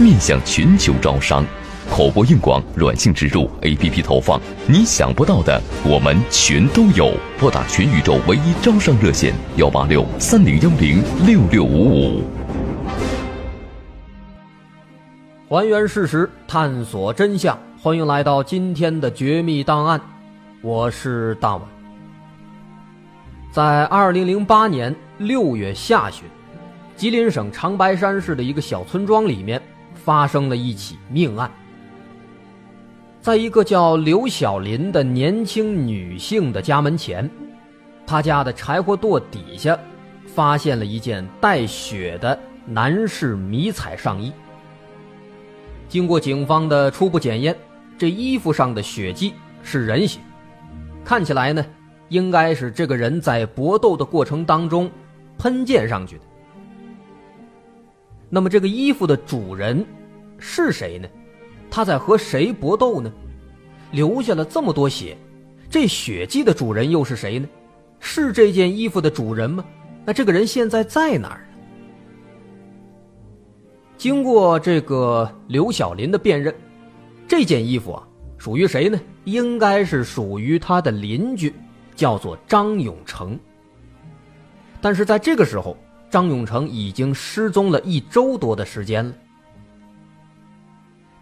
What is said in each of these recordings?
面向全球招商，口播硬广、软性植入、APP 投放，你想不到的我们全都有。拨打全宇宙唯一招商热线：幺八六三零幺零六六五五。还原事实，探索真相，欢迎来到今天的绝密档案。我是大碗。在二零零八年六月下旬，吉林省长白山市的一个小村庄里面。发生了一起命案，在一个叫刘小林的年轻女性的家门前，她家的柴火垛底下发现了一件带血的男士迷彩上衣。经过警方的初步检验，这衣服上的血迹是人血，看起来呢，应该是这个人在搏斗的过程当中喷溅上去的。那么，这个衣服的主人？是谁呢？他在和谁搏斗呢？留下了这么多血，这血迹的主人又是谁呢？是这件衣服的主人吗？那这个人现在在哪儿呢？经过这个刘小林的辨认，这件衣服啊，属于谁呢？应该是属于他的邻居，叫做张永成。但是在这个时候，张永成已经失踪了一周多的时间了。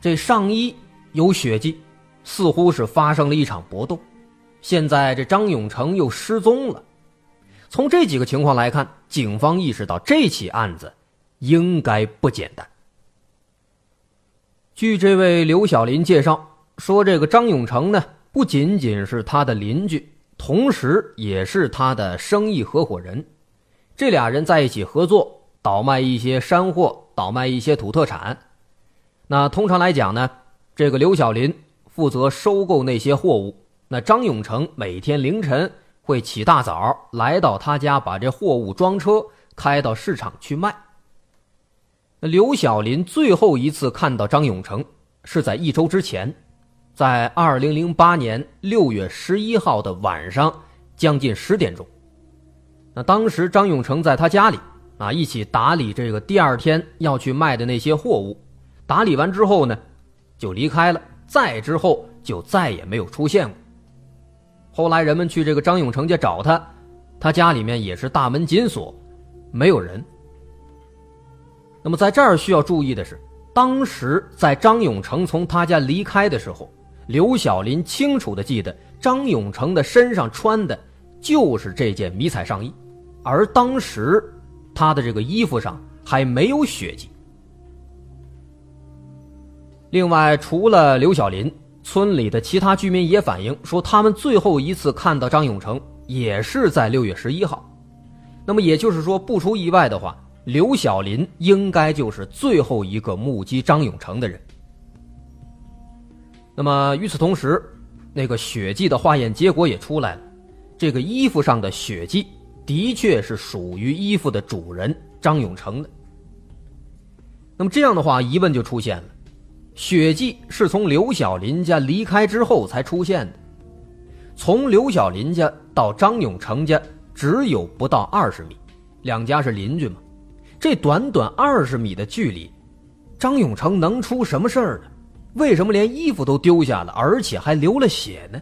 这上衣有血迹，似乎是发生了一场搏斗。现在这张永成又失踪了。从这几个情况来看，警方意识到这起案子应该不简单。据这位刘小林介绍说，这个张永成呢，不仅仅是他的邻居，同时也是他的生意合伙人。这俩人在一起合作，倒卖一些山货，倒卖一些土特产。那通常来讲呢，这个刘小林负责收购那些货物，那张永成每天凌晨会起大早来到他家，把这货物装车开到市场去卖。刘小林最后一次看到张永成是在一周之前，在二零零八年六月十一号的晚上将近十点钟。那当时张永成在他家里啊，一起打理这个第二天要去卖的那些货物。打理完之后呢，就离开了。再之后就再也没有出现过。后来人们去这个张永成家找他，他家里面也是大门紧锁，没有人。那么在这儿需要注意的是，当时在张永成从他家离开的时候，刘小林清楚的记得张永成的身上穿的就是这件迷彩上衣，而当时他的这个衣服上还没有血迹。另外，除了刘小林，村里的其他居民也反映说，他们最后一次看到张永成也是在六月十一号。那么也就是说，不出意外的话，刘小林应该就是最后一个目击张永成的人。那么与此同时，那个血迹的化验结果也出来了，这个衣服上的血迹的确是属于衣服的主人张永成的。那么这样的话，疑问就出现了。血迹是从刘小林家离开之后才出现的，从刘小林家到张永成家只有不到二十米，两家是邻居嘛，这短短二十米的距离，张永成能出什么事儿呢？为什么连衣服都丢下了，而且还流了血呢？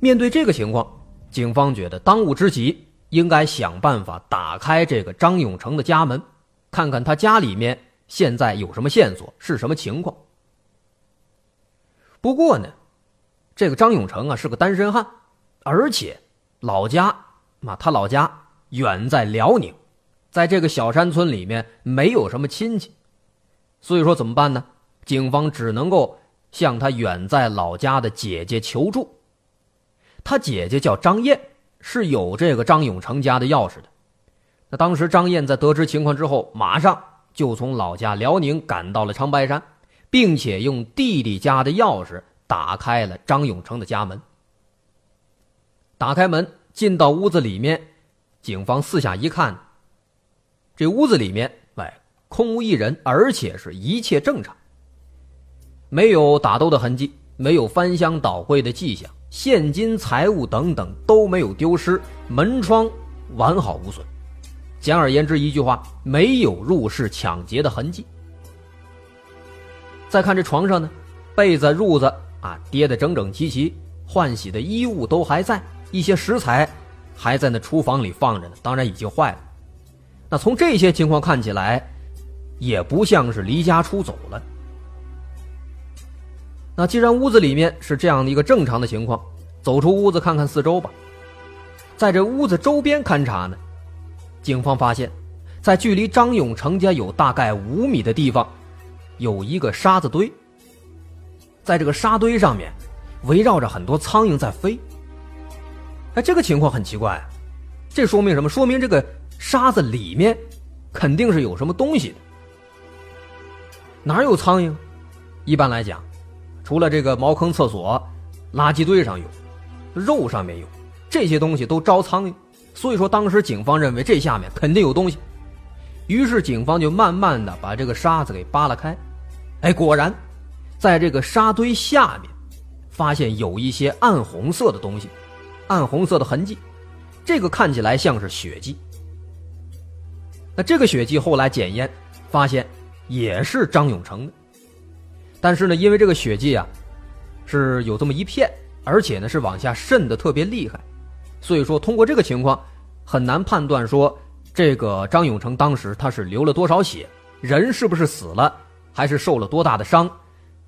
面对这个情况，警方觉得当务之急应该想办法打开这个张永成的家门，看看他家里面。现在有什么线索？是什么情况？不过呢，这个张永成啊是个单身汉，而且老家啊他老家远在辽宁，在这个小山村里面没有什么亲戚，所以说怎么办呢？警方只能够向他远在老家的姐姐求助。他姐姐叫张燕，是有这个张永成家的钥匙的。那当时张燕在得知情况之后，马上。就从老家辽宁赶到了长白山，并且用弟弟家的钥匙打开了张永成的家门。打开门进到屋子里面，警方四下一看，这屋子里面哎空无一人，而且是一切正常，没有打斗的痕迹，没有翻箱倒柜的迹象，现金财物等等都没有丢失，门窗完好无损。简而言之，一句话，没有入室抢劫的痕迹。再看这床上呢，被子、褥子啊叠得整整齐齐，换洗的衣物都还在，一些食材还在那厨房里放着呢，当然已经坏了。那从这些情况看起来，也不像是离家出走了。那既然屋子里面是这样的一个正常的情况，走出屋子看看四周吧，在这屋子周边勘察呢。警方发现，在距离张永成家有大概五米的地方，有一个沙子堆。在这个沙堆上面，围绕着很多苍蝇在飞。哎，这个情况很奇怪啊，这说明什么？说明这个沙子里面肯定是有什么东西的。哪有苍蝇？一般来讲，除了这个茅坑、厕所、垃圾堆上有，肉上面有，这些东西都招苍蝇。所以说，当时警方认为这下面肯定有东西，于是警方就慢慢的把这个沙子给扒拉开。哎，果然，在这个沙堆下面，发现有一些暗红色的东西，暗红色的痕迹，这个看起来像是血迹。那这个血迹后来检验，发现也是张永成的，但是呢，因为这个血迹啊，是有这么一片，而且呢是往下渗的特别厉害。所以说，通过这个情况，很难判断说这个张永成当时他是流了多少血，人是不是死了，还是受了多大的伤，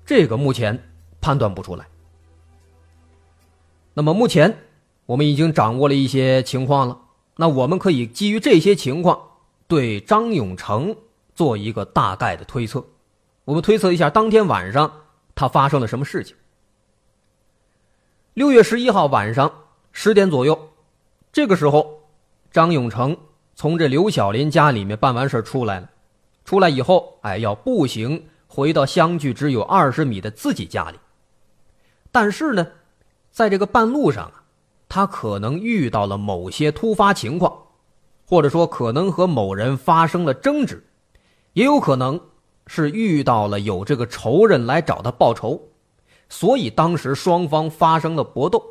这个目前判断不出来。那么目前我们已经掌握了一些情况了，那我们可以基于这些情况对张永成做一个大概的推测。我们推测一下，当天晚上他发生了什么事情。六月十一号晚上十点左右，这个时候，张永成从这刘小林家里面办完事出来了。出来以后，哎，要步行回到相距只有二十米的自己家里。但是呢，在这个半路上啊，他可能遇到了某些突发情况，或者说可能和某人发生了争执，也有可能是遇到了有这个仇人来找他报仇，所以当时双方发生了搏斗，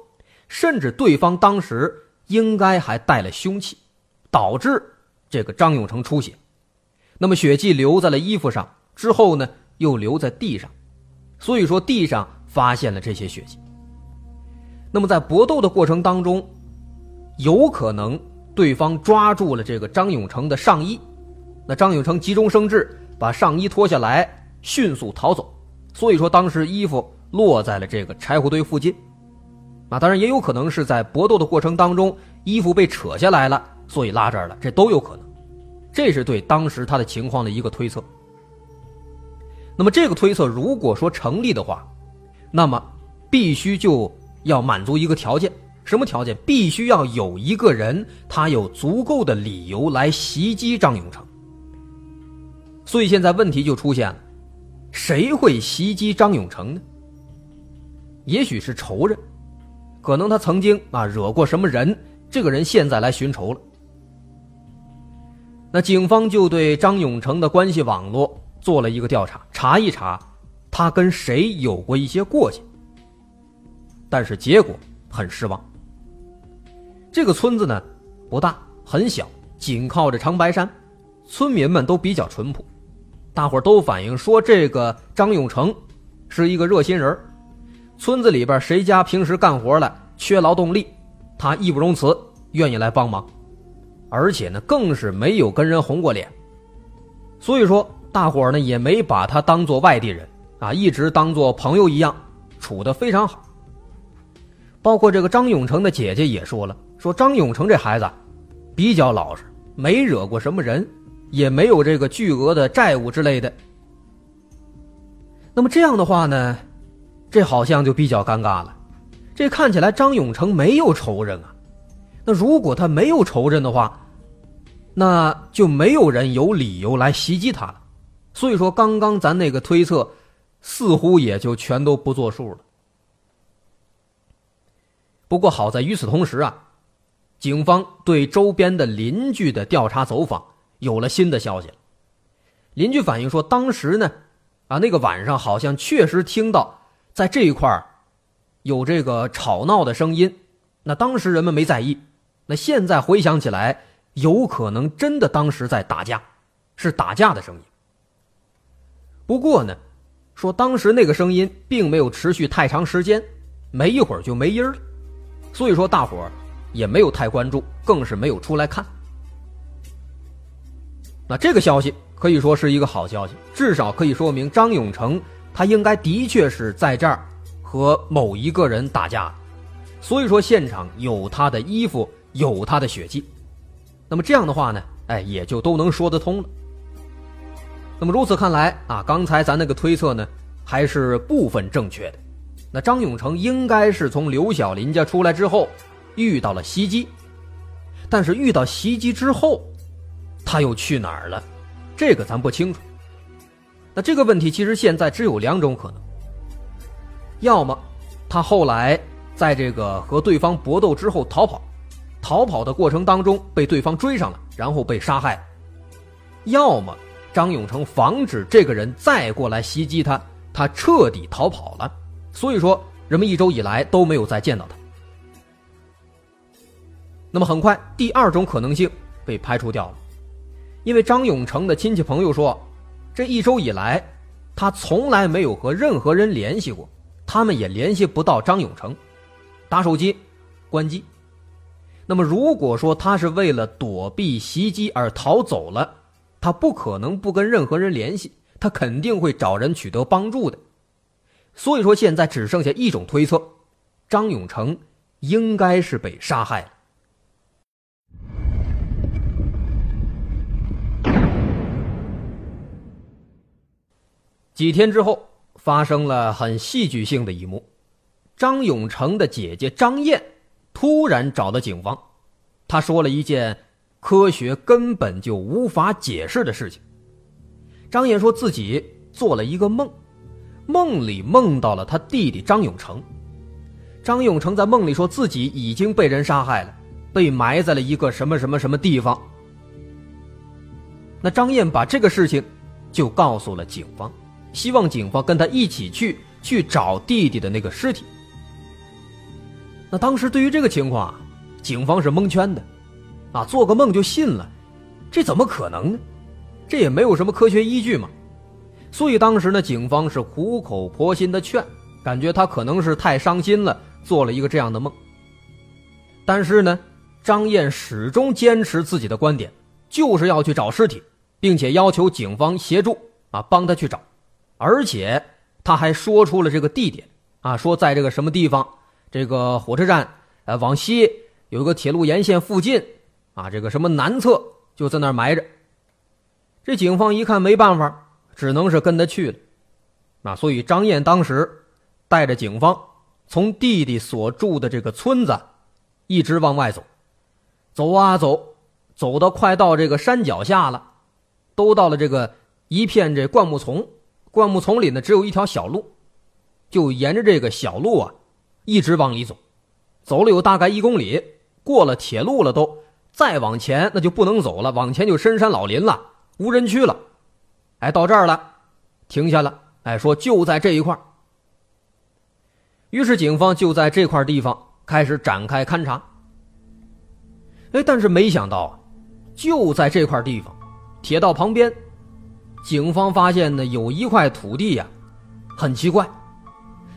甚至对方当时应该还带了凶器，导致这个张永成出血。那么血迹留在了衣服上，之后呢又留在地上，所以说地上发现了这些血迹。那么在搏斗的过程当中，有可能对方抓住了这个张永成的上衣，那张永成急中生智，把上衣脱下来，迅速逃走。所以说当时衣服落在了这个柴火堆附近。啊，当然也有可能是在搏斗的过程当中，衣服被扯下来了，所以拉这儿了，这都有可能。这是对当时他的情况的一个推测。那么这个推测如果说成立的话，那么必须就要满足一个条件，什么条件？必须要有一个人他有足够的理由来袭击张永成。所以现在问题就出现了，谁会袭击张永成呢？也许是仇人，可能他曾经啊惹过什么人，这个人现在来寻仇了。那警方就对张永成的关系网络做了一个调查，查一查他跟谁有过一些过节。但是结果很失望。这个村子呢不大，很小，紧靠着长白山，村民们都比较淳朴，大伙都反映说这个张永成是一个热心人村子里边谁家平时干活了缺劳动力，他义不容辞，愿意来帮忙。而且呢，更是没有跟人红过脸，所以说大伙呢也没把他当做外地人啊，一直当做朋友一样处的非常好。包括这个张永成的姐姐也说了，说张永成这孩子比较老实，没惹过什么人，也没有这个巨额的债务之类的。那么这样的话呢，这好像就比较尴尬了，这看起来张永成没有仇人啊。那如果他没有仇人的话，那就没有人有理由来袭击他了。所以说，刚刚咱那个推测，似乎也就全都不作数了。不过好在与此同时啊，警方对周边的邻居的调查走访有了新的消息了。邻居反映说，当时呢，啊那个晚上好像确实听到在这一块儿有这个吵闹的声音，那当时人们没在意。那现在回想起来，有可能真的当时在打架，是打架的声音。不过呢，说当时那个声音并没有持续太长时间，没一会儿就没音了，所以说大伙儿也没有太关注，更是没有出来看。那这个消息可以说是一个好消息，至少可以说明张永成他应该的确是在这儿和某一个人打架，所以说现场有他的衣服。有他的血迹，那么这样的话呢，哎，也就都能说得通了。那么如此看来啊，刚才咱那个推测呢，还是部分正确的。那张永成应该是从刘小林家出来之后，遇到了袭击，但是遇到袭击之后，他又去哪儿了？这个咱不清楚。那这个问题其实现在只有两种可能：要么他后来在这个和对方搏斗之后逃跑。逃跑的过程当中被对方追上了，然后被杀害。要么张永成防止这个人再过来袭击他，他彻底逃跑了。所以说，人们一周以来都没有再见到他。那么很快，第二种可能性被排除掉了，因为张永成的亲戚朋友说，这一周以来，他从来没有和任何人联系过，他们也联系不到张永成，打手机，关机。那么，如果说他是为了躲避袭击而逃走了，他不可能不跟任何人联系，他肯定会找人取得帮助的。所以说，现在只剩下一种推测：张永成应该是被杀害了。几天之后，发生了很戏剧性的一幕：张永成的姐姐张燕突然找到警方，她说了一件科学根本就无法解释的事情。张燕说自己做了一个梦，梦里梦到了他弟弟张永成。张永成在梦里说自己已经被人杀害了，被埋在了一个什么什么什么地方。那张燕把这个事情就告诉了警方，希望警方跟他一起去去找弟弟的那个尸体。那当时对于这个情况啊，警方是蒙圈的，啊，做个梦就信了，这怎么可能呢？这也没有什么科学依据嘛。所以当时呢，警方是苦口婆心的劝，感觉他可能是太伤心了。做了一个这样的梦，但是呢，张燕始终坚持自己的观点，就是要去找尸体，并且要求警方协助啊，帮他去找，而且他还说出了这个地点啊，说在这个什么地方，这个火车站呃往西有一个铁路沿线附近啊，这个什么南侧就在那儿埋着。这警方一看没办法，只能是跟他去了，啊，所以张燕当时带着警方。从弟弟所住的这个村子，一直往外走，走啊走，走到快到这个山脚下了，都到了这个一片这灌木丛，灌木丛里呢只有一条小路，就沿着这个小路啊，一直往里走，走了有大概一公里，过了铁路了都，再往前那就不能走了，往前就深山老林了，无人区了，哎，到这儿了，停下了，哎，说就在这一块于是，警方就在这块地方开始展开勘查。哎，但是没想到，就在这块地方，铁道旁边，警方发现呢有一块土地呀，很奇怪。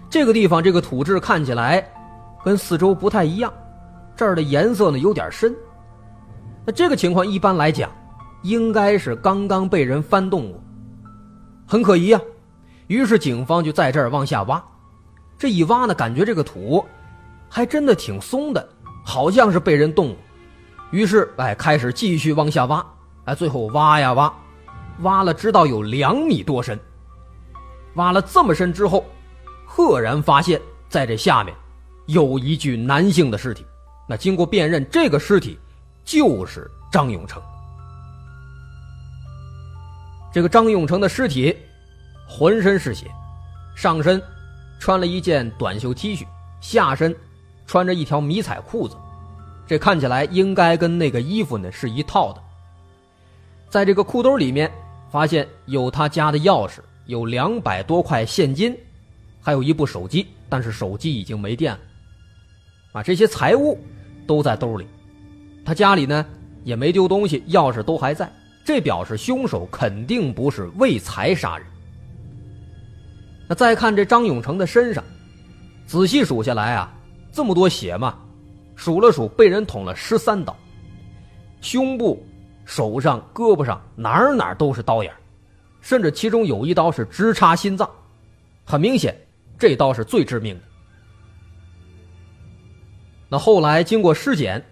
这个地方这个土质看起来跟四周不太一样，这儿的颜色呢有点深。那这个情况一般来讲，应该是刚刚被人翻动过，很可疑啊。于是警方就在这儿往下挖。这一挖呢，感觉这个土还真的挺松的，好像是被人动过。于是，哎，开始继续往下挖，哎，最后挖呀挖，挖了知道有两米多深。挖了这么深之后，赫然发现，在这下面有一具男性的尸体。那经过辨认，这个尸体就是张永成。这个张永成的尸体浑身是血，上身。穿了一件短袖 T 恤，下身穿着一条迷彩裤子，这看起来应该跟那个衣服呢是一套的。在这个裤兜里面，发现有他家的钥匙，有两百多块现金，还有一部手机，但是手机已经没电了。啊，这些财物都在兜里，他家里呢也没丢东西，钥匙都还在，这表示凶手肯定不是为财杀人。那再看这张永成的身上，仔细数下来啊，这么多血嘛，数了数，被人捅了十三刀，胸部、手上、胳膊上哪儿哪儿都是刀眼，甚至其中有一刀是直插心脏，很明显，这刀是最致命的。那后来经过尸检，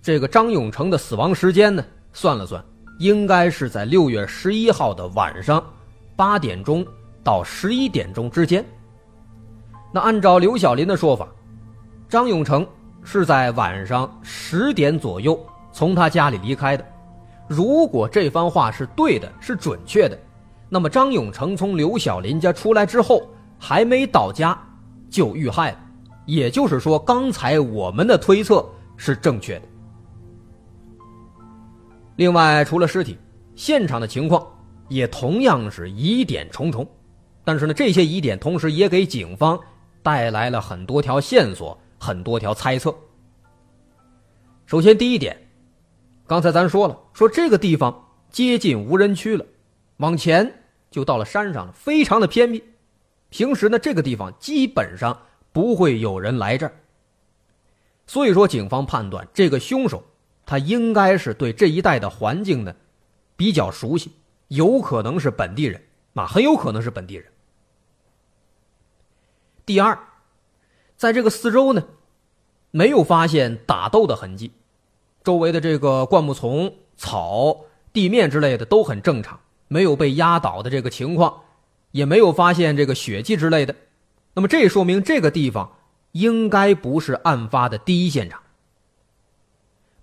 这个张永成的死亡时间呢，算了算，应该是在六月十一号的晚上八点钟。到十一点钟之间。那按照刘小林的说法，张永成是在晚上十点左右从他家里离开的。如果这番话是对的，是准确的，那么张永成从刘小林家出来之后，还没到家就遇害了。也就是说，刚才我们的推测是正确的。另外，除了尸体，现场的情况也同样是疑点重重。但是呢，这些疑点同时也给警方带来了很多条线索，很多条猜测。首先，第一点，刚才咱说了，说这个地方接近无人区了，往前就到了山上了，非常的偏僻。平时呢，这个地方基本上不会有人来这儿。所以说，警方判断这个凶手他应该是对这一带的环境呢比较熟悉，有可能是本地人，啊，很有可能是本地人。第二，在这个四周呢，没有发现打斗的痕迹，周围的这个灌木丛、草、地面之类的都很正常，没有被压倒的这个情况，也没有发现这个血迹之类的，那么这说明这个地方应该不是案发的第一现场。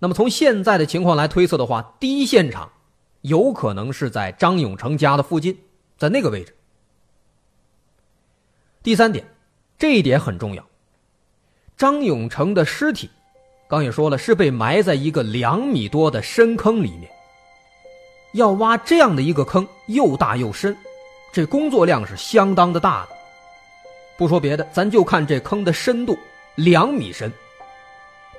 那么从现在的情况来推测的话，第一现场有可能是在张永成家的附近，在那个位置。第三点，这一点很重要。张永成的尸体，刚也说了，是被埋在一个两米多的深坑里面。要挖这样的一个坑，又大又深，这工作量是相当的大的。不说别的，咱就看这坑的深度，两米深。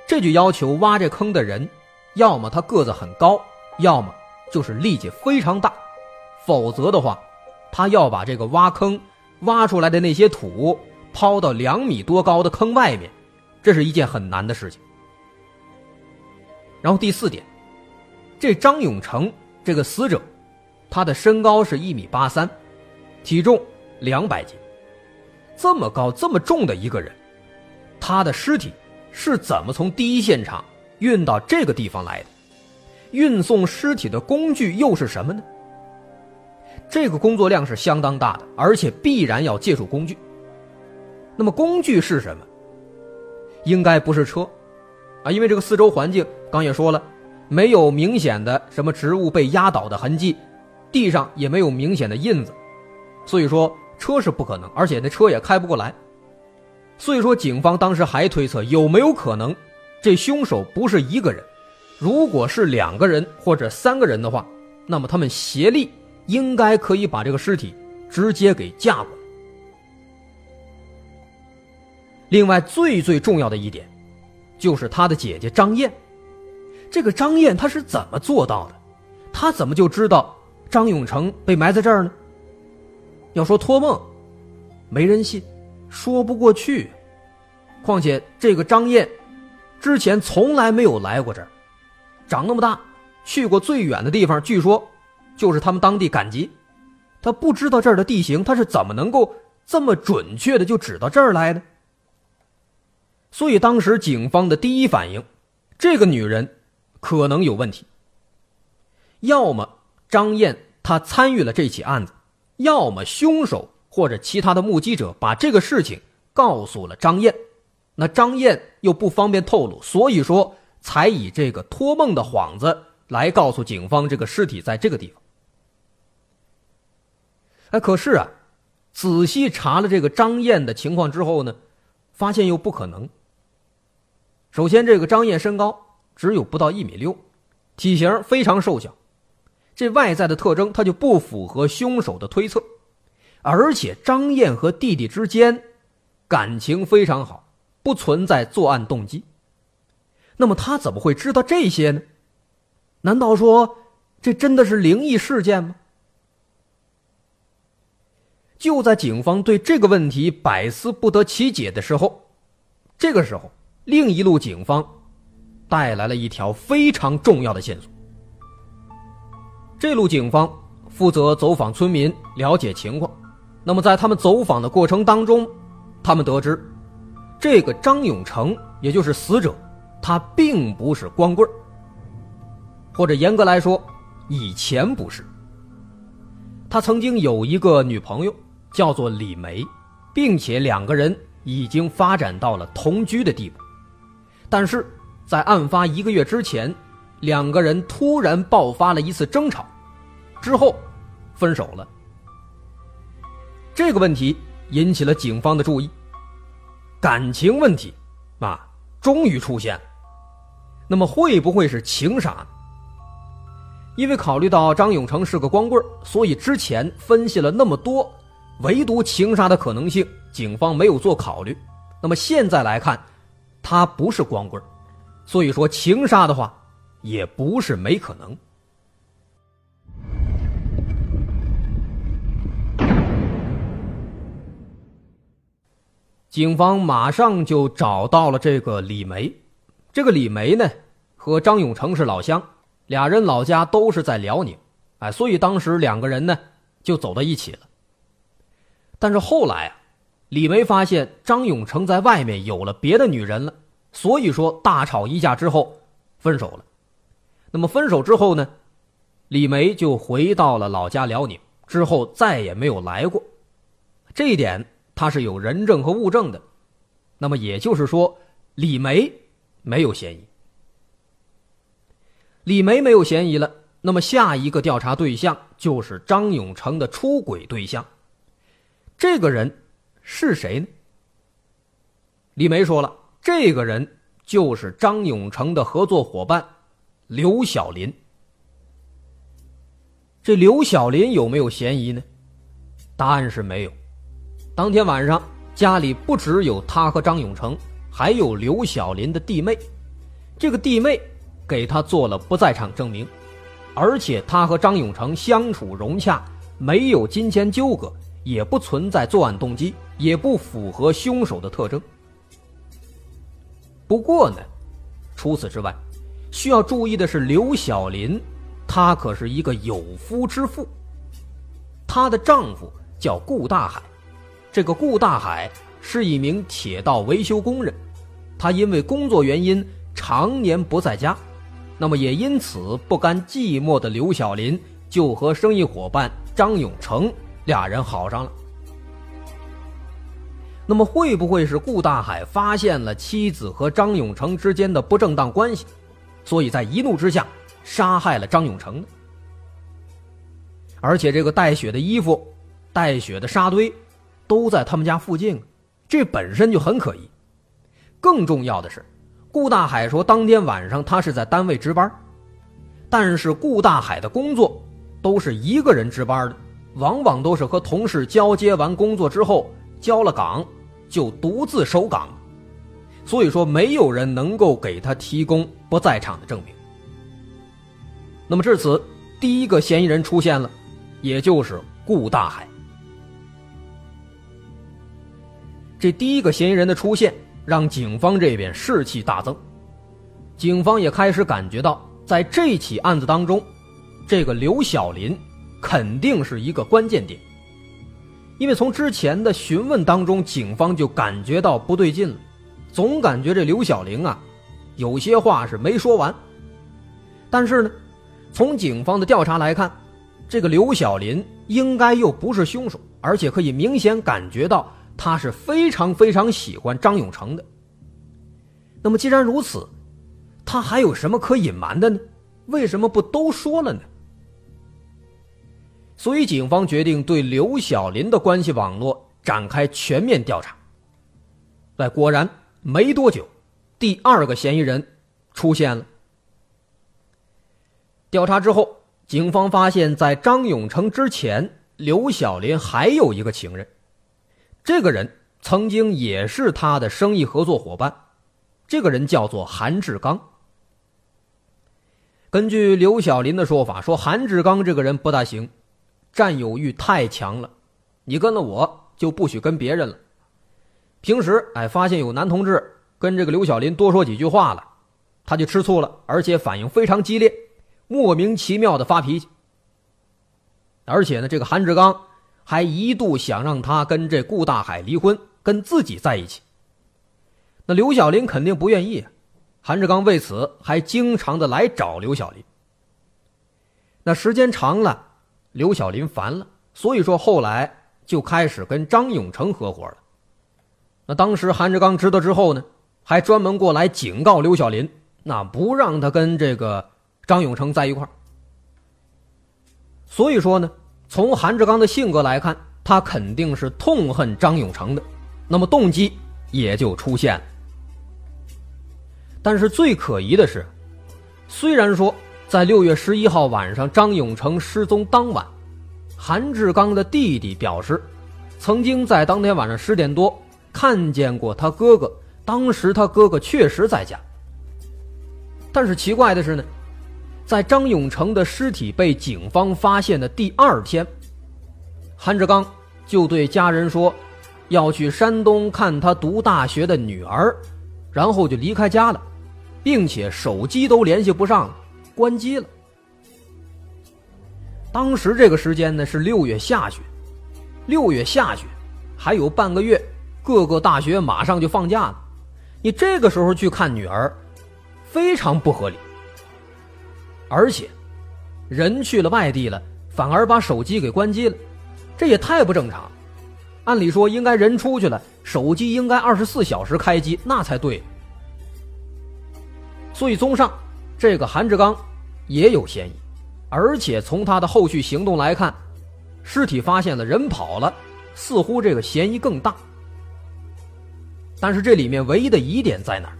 这就要求挖这坑的人，要么他个子很高，要么就是力气非常大，否则的话，他要把这个挖坑挖出来的那些土抛到两米多高的坑外面，这是一件很难的事情。然后第四点，这张永成这个死者，他的身高是一米八三，体重两百斤，这么高这么重的一个人，他的尸体。是怎么从第一现场运到这个地方来的？运送尸体的工具又是什么呢？这个工作量是相当大的，而且必然要借助工具。那么工具是什么？应该不是车，啊，因为这个四周环境刚也说了，没有明显的什么植物被压倒的痕迹，地上也没有明显的印子，所以说车是不可能，而且那车也开不过来。所以说，警方当时还推测有没有可能，这凶手不是一个人，如果是两个人或者三个人的话，那么他们协力应该可以把这个尸体直接给架过来。另外，最最重要的一点，就是他的姐姐张燕，这个张燕她是怎么做到的？她怎么就知道张永成被埋在这儿呢？要说托梦，没人信。说不过去，况且这个张燕之前从来没有来过这儿，长那么大去过最远的地方，据说就是他们当地赶集。他不知道这儿的地形，他是怎么能够这么准确的就指到这儿来的？所以当时警方的第一反应，这个女人可能有问题。要么张燕她参与了这起案子，要么凶手。或者其他的目击者把这个事情告诉了张燕，那张燕又不方便透露，所以说才以这个托梦的幌子来告诉警方这个尸体在这个地方。哎，可是啊，仔细查了这个张燕的情况之后呢，发现又不可能。首先，这个张燕身高只有不到一米六，体型非常瘦小，这外在的特征他就不符合凶手的推测。而且张燕和弟弟之间感情非常好，不存在作案动机。那么他怎么会知道这些呢？难道说这真的是灵异事件吗？就在警方对这个问题百思不得其解的时候，这个时候另一路警方带来了一条非常重要的线索。这路警方负责走访村民，了解情况。那么，在他们走访的过程当中，他们得知，这个张永成，也就是死者，他并不是光棍或者严格来说，以前不是。他曾经有一个女朋友，叫做李梅，并且两个人已经发展到了同居的地步。但是在案发一个月之前，两个人突然爆发了一次争吵，之后分手了。这个问题引起了警方的注意，感情问题啊，终于出现了。那么会不会是情杀？因为考虑到张永成是个光棍所以之前分析了那么多，唯独情杀的可能性，警方没有做考虑。那么现在来看，他不是光棍所以说情杀的话，也不是没可能。警方马上就找到了这个李梅，这个李梅呢和张永成是老乡，俩人老家都是在辽宁，哎，所以当时两个人呢就走到一起了。但是后来啊，李梅发现张永成在外面有了别的女人了，所以说大吵一架之后分手了。那么分手之后呢，李梅就回到了老家辽宁，之后再也没有来过，这一点他是有人证和物证的。那么也就是说，李梅没有嫌疑。李梅没有嫌疑了，那么下一个调查对象就是张永成的出轨对象。这个人是谁呢？李梅说了，这个人就是张永成的合作伙伴刘小林。这刘小林有没有嫌疑呢？答案是没有。当天晚上，家里不只有他和张永成，还有刘小林的弟妹。这个弟妹。给他做了不在场证明，而且他和张永成相处融洽，没有金钱纠葛，也不存在作案动机，也不符合凶手的特征。不过呢，除此之外，需要注意的是，刘小林，她可是一个有夫之妇。她的丈夫叫顾大海，这个顾大海是一名铁道维修工人，他因为工作原因常年不在家。那么也因此不甘寂寞的刘小林就和生意伙伴张永成俩人好上了。那么会不会是顾大海发现了妻子和张永成之间的不正当关系，所以在一怒之下杀害了张永成呢？而且这个带血的衣服、带血的沙堆都在他们家附近，这本身就很可疑。更重要的是。顾大海说，当天晚上他是在单位值班，但是顾大海的工作都是一个人值班的，往往都是和同事交接完工作之后交了岗，就独自守岗，所以说没有人能够给他提供不在场的证明。那么至此，第一个嫌疑人出现了，也就是顾大海。这第一个嫌疑人的出现。让警方这边士气大增，警方也开始感觉到，在这起案子当中，这个刘小林肯定是一个关键点。因为从之前的询问当中，警方就感觉到不对劲了，总感觉这刘小玲啊，有些话是没说完。但是呢，从警方的调查来看，这个刘小林应该又不是凶手，而且可以明显感觉到。他是非常非常喜欢张永成的。那么既然如此，他还有什么可隐瞒的呢？为什么不都说了呢？所以警方决定对刘小林的关系网络展开全面调查。哎，果然没多久，第二个嫌疑人出现了。调查之后，警方发现，在张永成之前，刘小林还有一个情人。这个人曾经也是他的生意合作伙伴，这个人叫做韩志刚。根据刘小林的说法，说韩志刚这个人不大行，占有欲太强了，你跟了我就不许跟别人了。平时哎，发现有男同志跟这个刘小林多说几句话了，他就吃醋了，而且反应非常激烈，莫名其妙的发脾气。而且呢，这个韩志刚。还一度想让他跟这顾大海离婚，跟自己在一起。那刘小林肯定不愿意，韩志刚为此还经常的来找刘小林。那时间长了，刘小林烦了，所以说后来就开始跟张永成合伙了。那当时韩志刚知道之后呢，还专门过来警告刘小林，那不让他跟这个张永成在一块所以说呢。从韩志刚的性格来看，他肯定是痛恨张永成的，那么动机也就出现了。但是最可疑的是，虽然说在六月十一号晚上张永成失踪当晚，韩志刚的弟弟表示，曾经在当天晚上十点多看见过他哥哥，当时他哥哥确实在家。但是奇怪的是呢。在张永成的尸体被警方发现的第二天，韩志刚就对家人说，要去山东看他读大学的女儿，然后就离开家了，并且手机都联系不上了，关机了。当时这个时间呢是六月下旬，六月下旬，还有半个月，各个大学马上就放假了，你这个时候去看女儿，非常不合理。而且，人去了外地了，反而把手机给关机了，这也太不正常。按理说应该人出去了，手机应该二十四小时开机，那才对。所以，综上，这个韩志刚也有嫌疑，而且从他的后续行动来看，尸体发现了，人跑了，似乎这个嫌疑更大。但是这里面唯一的疑点在哪儿？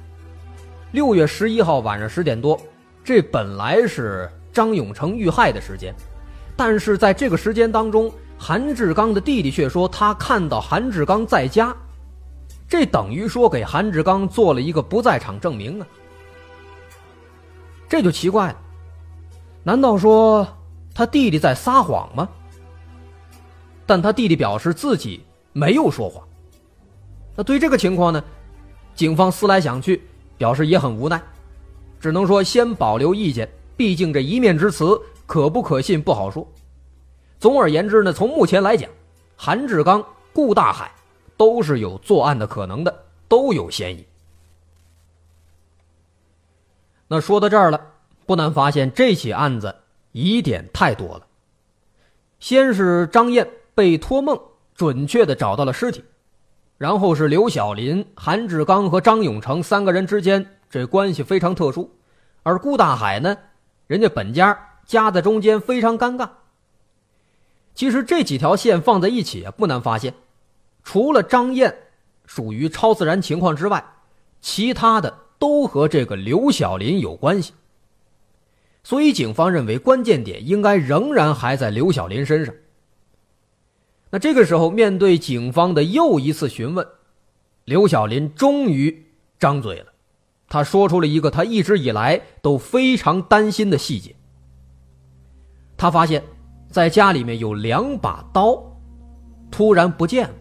六月十一号晚上十点多，这本来是张永成遇害的时间，但是在这个时间当中。韩志刚的弟弟却说他看到韩志刚在家，这等于说给韩志刚做了一个不在场证明啊。这就奇怪了，难道说他弟弟在撒谎吗？但他弟弟表示自己没有说谎。那对这个情况呢，警方思来想去，表示也很无奈，只能说先保留意见，毕竟这一面之词可不可信不好说。总而言之呢，从目前来讲，韩志刚、顾大海都是有作案的可能的，都有嫌疑。那说到这儿了，不难发现这起案子疑点太多了。先是张燕被托梦准确的找到了尸体，然后是刘小林、韩志刚和张永成三个人之间这关系非常特殊，而顾大海呢，人家本家夹在中间，非常尴尬。其实这几条线放在一起啊，不难发现，除了张燕属于超自然情况之外，其他的都和这个刘小林有关系。所以警方认为关键点应该仍然还在刘小林身上。那这个时候，面对警方的又一次询问，刘小林终于张嘴了，他说出了一个他一直以来都非常担心的细节。他发现。在家里面有两把刀，突然不见了。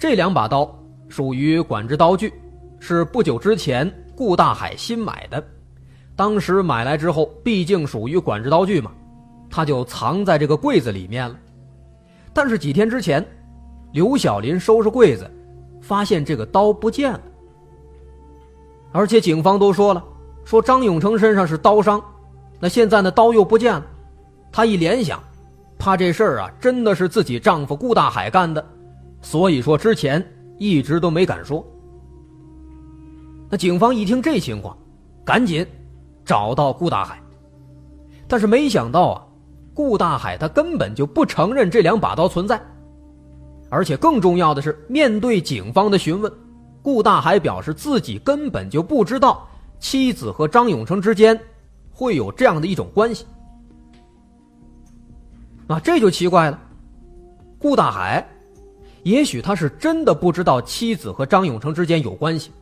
这两把刀属于管制刀具，是不久之前顾大海新买的。当时买来之后，毕竟属于管制刀具嘛，他就藏在这个柜子里面了。但是几天之前，刘小林收拾柜子，发现这个刀不见了。而且警方都说了，说张永成身上是刀伤。那现在呢？刀又不见了，他一联想，怕这事儿啊真的是自己丈夫顾大海干的，所以说之前一直都没敢说。那警方一听这情况，赶紧找到顾大海，但是没想到啊，顾大海他根本就不承认这两把刀存在，而且更重要的是，面对警方的询问，顾大海表示自己根本就不知道妻子和张永成之间。会有这样的一种关系，啊，这就奇怪了。顾大海，也许他是真的不知道妻子和张永成之间有关系，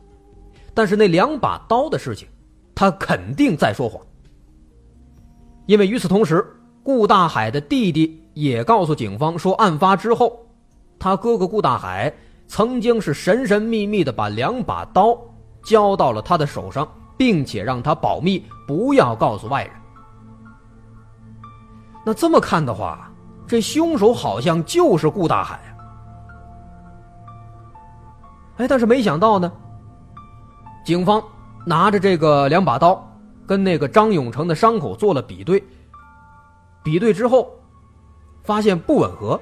但是那两把刀的事情，他肯定在说谎。因为与此同时，顾大海的弟弟也告诉警方说，案发之后，他哥哥顾大海曾经是神神秘秘的把两把刀交到了他的手上。并且让他保密，不要告诉外人。那这么看的话，这凶手好像就是顾大海啊！哎，但是没想到呢，警方拿着这个两把刀，跟那个张永成的伤口做了比对，比对之后，发现不吻合。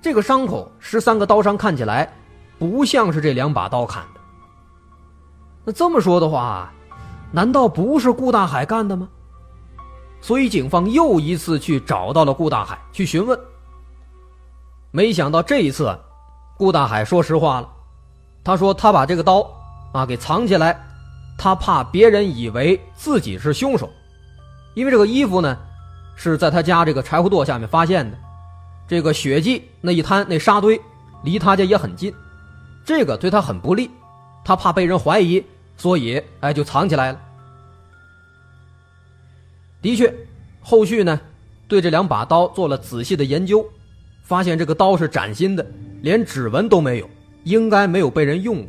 这个伤口十三个刀伤看起来，不像是这两把刀砍的。那这么说的话，难道不是顾大海干的吗？所以警方又一次去找到了顾大海去询问。没想到这一次，顾大海说实话了，他说他把这个刀啊给藏起来，他怕别人以为自己是凶手，因为这个衣服呢是在他家这个柴火垛下面发现的，这个血迹那一滩那沙堆离他家也很近，这个对他很不利。他怕被人怀疑，所以哎就藏起来了。的确，后续呢，对这两把刀做了仔细的研究，发现这个刀是崭新的，连指纹都没有，应该没有被人用过。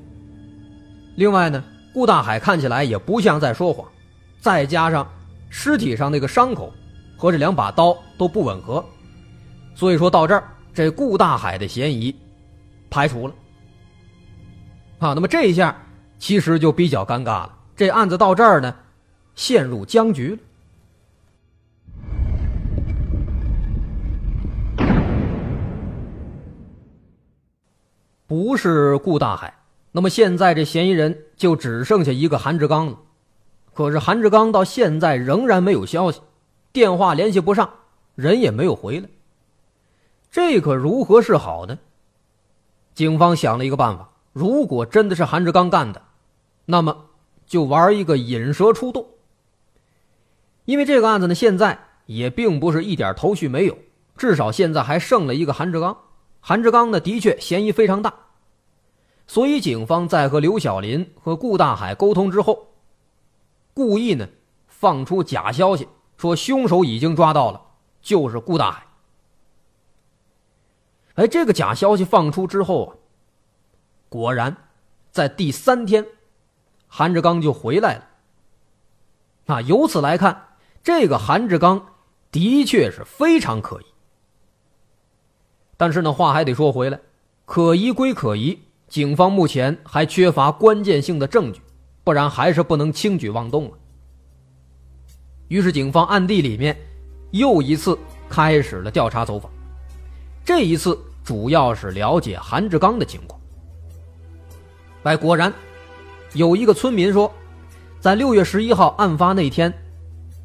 另外呢，顾大海看起来也不像在说谎，再加上尸体上那个伤口和这两把刀都不吻合，所以说到这儿，这顾大海的嫌疑排除了。好，那么这一下其实就比较尴尬了。这案子到这儿呢，陷入僵局了。不是顾大海，那么现在这嫌疑人就只剩下一个韩志刚了。可是韩志刚到现在仍然没有消息，电话联系不上，人也没有回来。这可如何是好呢？警方想了一个办法：如果真的是韩志刚干的，那么就玩一个引蛇出洞。因为这个案子呢，现在也并不是一点头绪没有，至少现在还剩了一个韩志刚。韩志刚呢，的确嫌疑非常大，所以警方在和刘小林和顾大海沟通之后，故意呢放出假消息，说凶手已经抓到了，就是顾大海。哎，这个假消息放出之后啊，果然在第三天，韩志刚就回来了。啊，由此来看，这个韩志刚的确是非常可疑。但是呢，话还得说回来，可疑归可疑，警方目前还缺乏关键性的证据，不然还是不能轻举妄动啊。于是，警方暗地里面又一次开始了调查走访，这一次主要是了解韩志刚的情况。哎，果然有一个村民说，在六月十一号案发那天，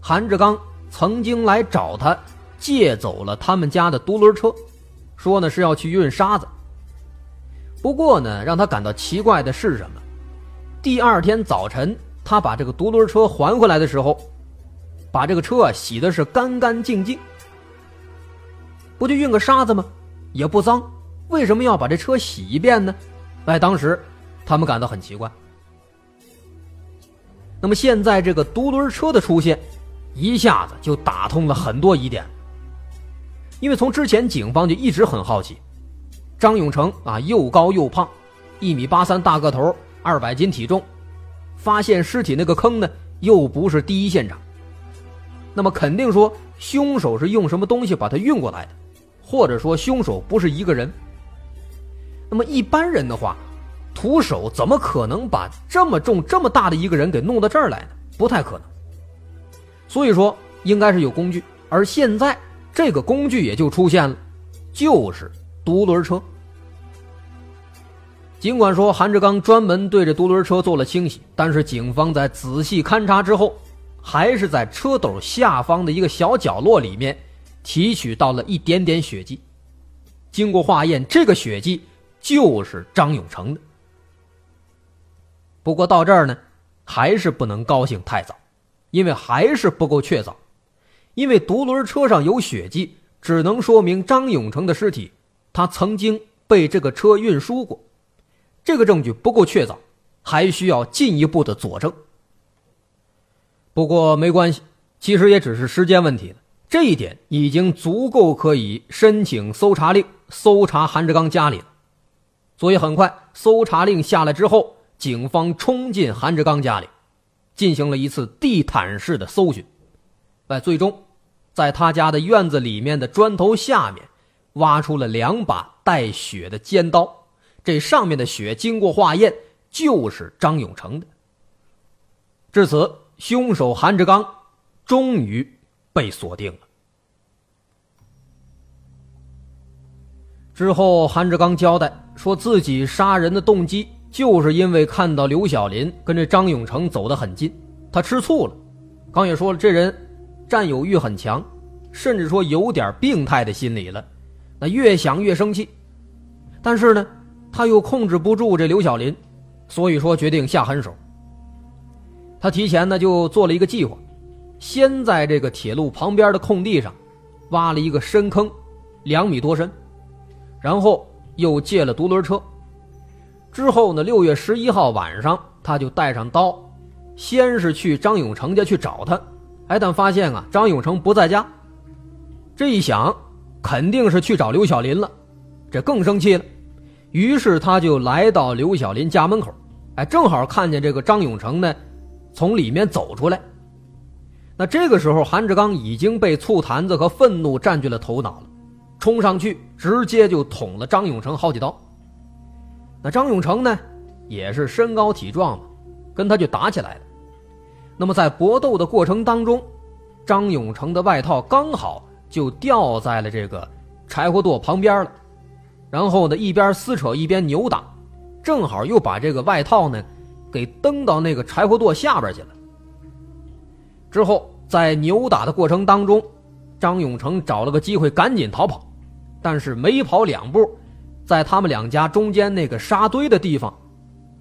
韩志刚曾经来找他借走了他们家的独轮车。说呢是要去运沙子。不过呢，让他感到奇怪的是什么？第二天早晨，他把这个独轮车还回来的时候，把这个车啊洗的是干干净净。不就运个沙子吗？也不脏，为什么要把这车洗一遍呢？哎，当时他们感到很奇怪。那么现在这个独轮车的出现，一下子就打通了很多疑点。因为从之前警方就一直很好奇，张永成啊又高又胖，一米八三大个头，二百斤体重，发现尸体那个坑呢又不是第一现场，那么肯定说凶手是用什么东西把他运过来的，或者说凶手不是一个人。那么一般人的话，徒手怎么可能把这么重这么大的一个人给弄到这儿来呢？不太可能。所以说应该是有工具，而现在。这个工具也就出现了，就是独轮车。尽管说韩志刚专门对着独轮车做了清洗，但是警方在仔细勘查之后，还是在车斗下方的一个小角落里面提取到了一点点血迹。经过化验，这个血迹就是张永成的。不过到这儿呢，还是不能高兴太早，因为还是不够确凿。因为独轮车上有血迹，只能说明张永成的尸体，他曾经被这个车运输过，这个证据不够确凿，还需要进一步的佐证。不过没关系，其实也只是时间问题了。这一点已经足够可以申请搜查令，搜查韩志刚家里了。所以很快，搜查令下来之后，警方冲进韩志刚家里，进行了一次地毯式的搜寻，哎，最终。在他家的院子里面的砖头下面，挖出了两把带血的尖刀。这上面的血经过化验，就是张永成的。至此，凶手韩志刚终于被锁定了。之后，韩志刚交代说自己杀人的动机，就是因为看到刘小林跟这张永成走得很近，他吃醋了。刚也说了，这人。占有欲很强，甚至说有点病态的心理了。那越想越生气，但是呢，他又控制不住这刘小林，所以说决定下狠手。他提前呢就做了一个计划，先在这个铁路旁边的空地上挖了一个深坑，两米多深，然后又借了独轮车。之后呢，六月十一号晚上，他就带上刀，先是去张永成家去找他。哎，但发现啊，张永成不在家。这一想，肯定是去找刘小林了，这更生气了。于是他就来到刘小林家门口，哎，正好看见这个张永成呢，从里面走出来。那这个时候，韩志刚已经被醋坛子和愤怒占据了头脑了，冲上去直接就捅了张永成好几刀。那张永成呢，也是身高体壮嘛，跟他就打起来了。那么在搏斗的过程当中，张永成的外套刚好就掉在了这个柴火垛旁边了，然后呢一边撕扯一边扭打，正好又把这个外套呢给蹬到那个柴火垛下边去了。之后在扭打的过程当中，张永成找了个机会赶紧逃跑，但是没跑两步，在他们两家中间那个沙堆的地方，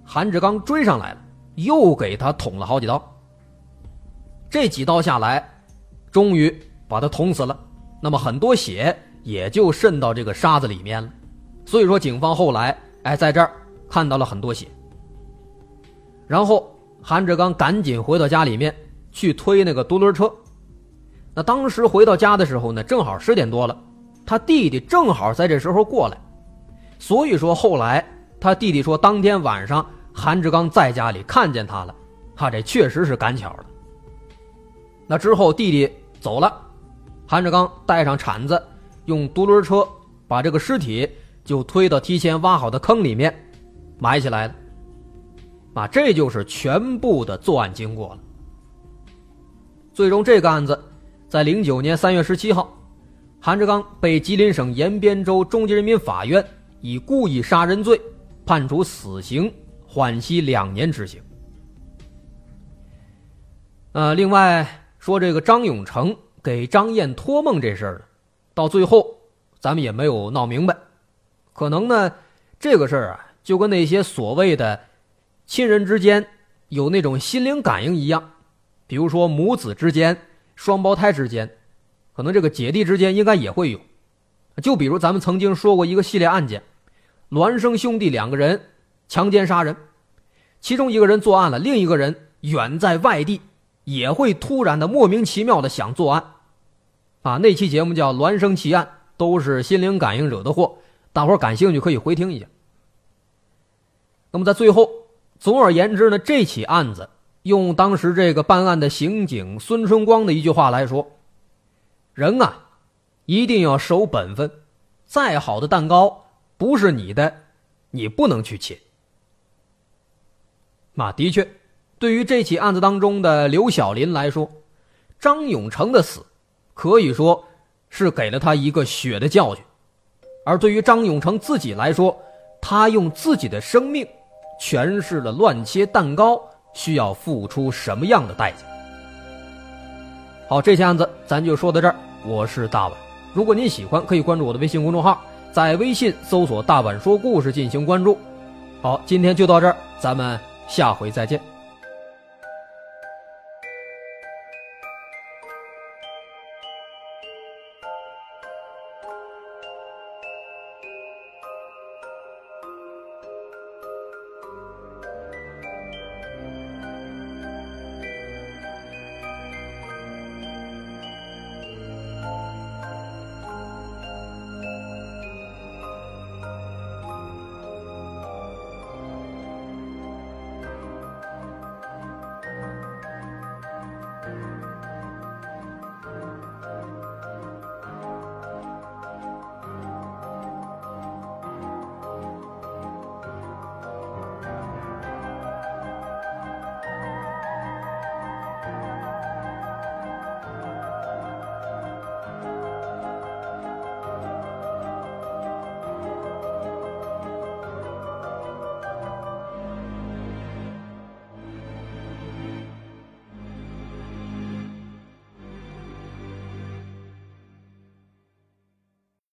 韩志刚追上来了，又给他捅了好几刀。这几刀下来，终于把他捅死了。那么很多血也就渗到这个沙子里面了。所以说，警方后来哎在这儿看到了很多血。然后韩志刚赶紧回到家里面去推那个独轮车。那当时回到家的时候呢，正好十点多了，他弟弟正好在这时候过来。所以说后来他弟弟说，当天晚上韩志刚在家里看见他了，他这确实是赶巧了。那之后，弟弟走了，韩志刚带上铲子，用独轮车把这个尸体就推到提前挖好的坑里面，埋起来了。啊，这就是全部的作案经过了。最终，这个案子在零九年三月十七号，韩志刚被吉林省延边州中级人民法院以故意杀人罪判处死刑，缓期两年执行。呃，另外。说这个张永成给张燕托梦这事儿，到最后咱们也没有闹明白。可能呢，这个事儿啊，就跟那些所谓的亲人之间有那种心灵感应一样，比如说母子之间、双胞胎之间，可能这个姐弟之间应该也会有。就比如咱们曾经说过一个系列案件，孪生兄弟两个人强奸杀人，其中一个人作案了，另一个人远在外地。也会突然的莫名其妙的想作案，啊，那期节目叫《孪生奇案》，都是心灵感应惹的祸。大伙感兴趣可以回听一下。那么在最后，总而言之呢，这起案子用当时这个办案的刑警孙春光的一句话来说：“人啊，一定要守本分，再好的蛋糕不是你的，你不能去切。”那的确。对于这起案子当中的刘小林来说，张永成的死可以说是给了他一个血的教训；而对于张永成自己来说，他用自己的生命诠释了乱切蛋糕需要付出什么样的代价。好，这起案子咱就说到这儿。我是大碗，如果您喜欢，可以关注我的微信公众号，在微信搜索“大碗说故事”进行关注。好，今天就到这儿，咱们下回再见。